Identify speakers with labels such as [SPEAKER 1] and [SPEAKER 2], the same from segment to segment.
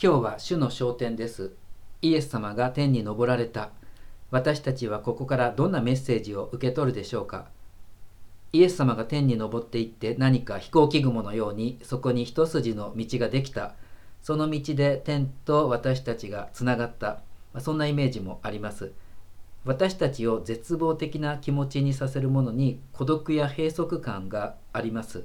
[SPEAKER 1] 今日は主の昇天です。イエス様が天に昇られた。私たちはここからどんなメッセージを受け取るでしょうか。イエス様が天に昇っていって何か飛行機雲のようにそこに一筋の道ができた。その道で天と私たちがつながった。そんなイメージもあります。私たちを絶望的な気持ちにさせるものに孤独や閉塞感があります。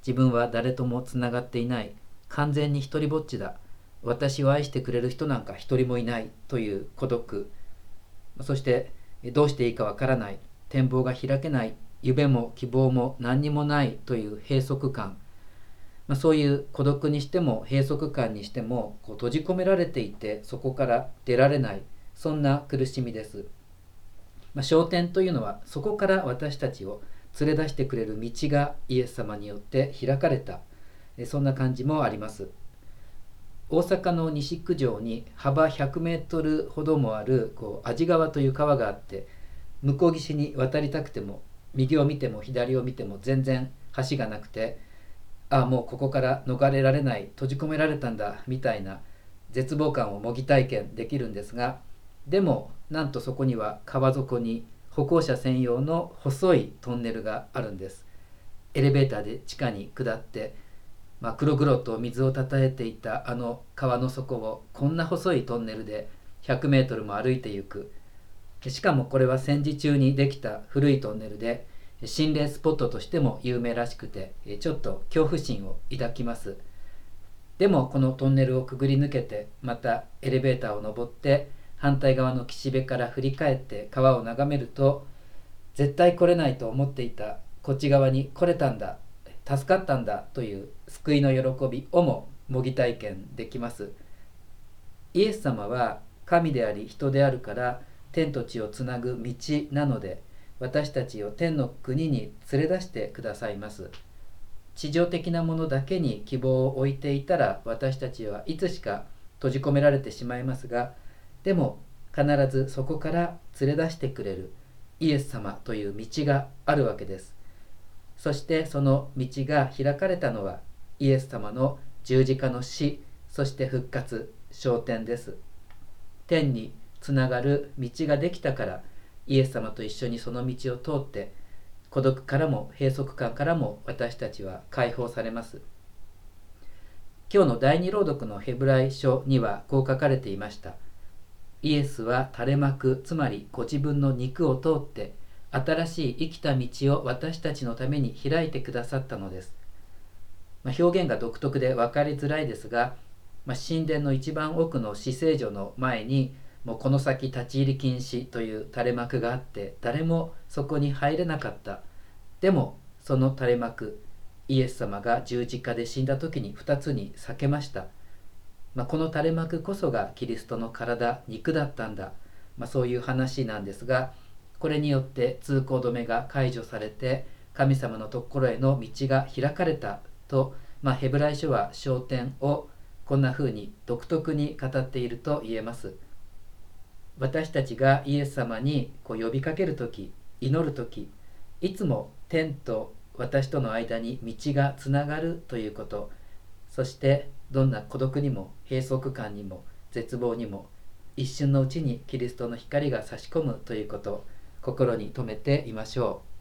[SPEAKER 1] 自分は誰ともつながっていない。完全に一りぼっちだ。私を愛してくれる人なんか一人もいないという孤独。そしてどうしていいかわからない。展望が開けない。夢も希望も何にもないという閉塞感、まあ、そういう孤独にしても閉塞感にしてもこう閉じ込められていてそこから出られない。そんな苦しみです、まあ、焦点というのはそこから私たちを連れ出してくれる道がイエス様によって開かれた。そんな感じもあります。大阪の西九条に幅100メートルほどもあるこう味川という川があって向こう岸に渡りたくても右を見ても左を見ても全然橋がなくてああもうここから逃れられない閉じ込められたんだみたいな絶望感を模擬体験できるんですがでもなんとそこには川底に歩行者専用の細いトンネルがあるんです。エレベーターで地下に下ってまあ、黒々と水をたたえていたあの川の底をこんな細いトンネルで100メートルも歩いていく。しかもこれは戦時中にできた古いトンネルで心霊スポットとしても有名らしくてちょっと恐怖心を抱きます。でもこのトンネルをくぐり抜けてまたエレベーターを登って反対側の岸辺から振り返って川を眺めると絶対来れないと思っていたこっち側に来れたんだ。助かったんだという救いの喜びをも模擬体験できます。イエス様は神であり人であるから天と地をつなぐ道なので私たちを天の国に連れ出してくださいます。地上的なものだけに希望を置いていたら私たちはいつしか閉じ込められてしまいますがでも必ずそこから連れ出してくれるイエス様という道があるわけです。そしてその道が開かれたのはイエス様の十字架の死そして復活昇天です。天につながる道ができたからイエス様と一緒にその道を通って孤独からも閉塞感からも私たちは解放されます。今日の第二朗読のヘブライ書にはこう書かれていました。イエスは垂れ幕つまりご自分の肉を通って新しい生きた道を私たちのために開いてくださったのです。まあ、表現が独特で分かりづらいですが、まあ、神殿の一番奥の死聖所の前にもうこの先立ち入り禁止という垂れ幕があって誰もそこに入れなかった。でもその垂れ幕イエス様が十字架で死んだ時に2つに裂けました、まあ、この垂れ幕こそがキリストの体肉だったんだ、まあ、そういう話なんですがこれによって通行止めが解除されて神様のところへの道が開かれたと、まあ、ヘブライ書は焦点をこんな風に独特に語っていると言えます。私たちがイエス様にこう呼びかける時祈る時いつも天と私との間に道がつながるということそしてどんな孤独にも閉塞感にも絶望にも一瞬のうちにキリストの光が差し込むということ。心に留めていましょう。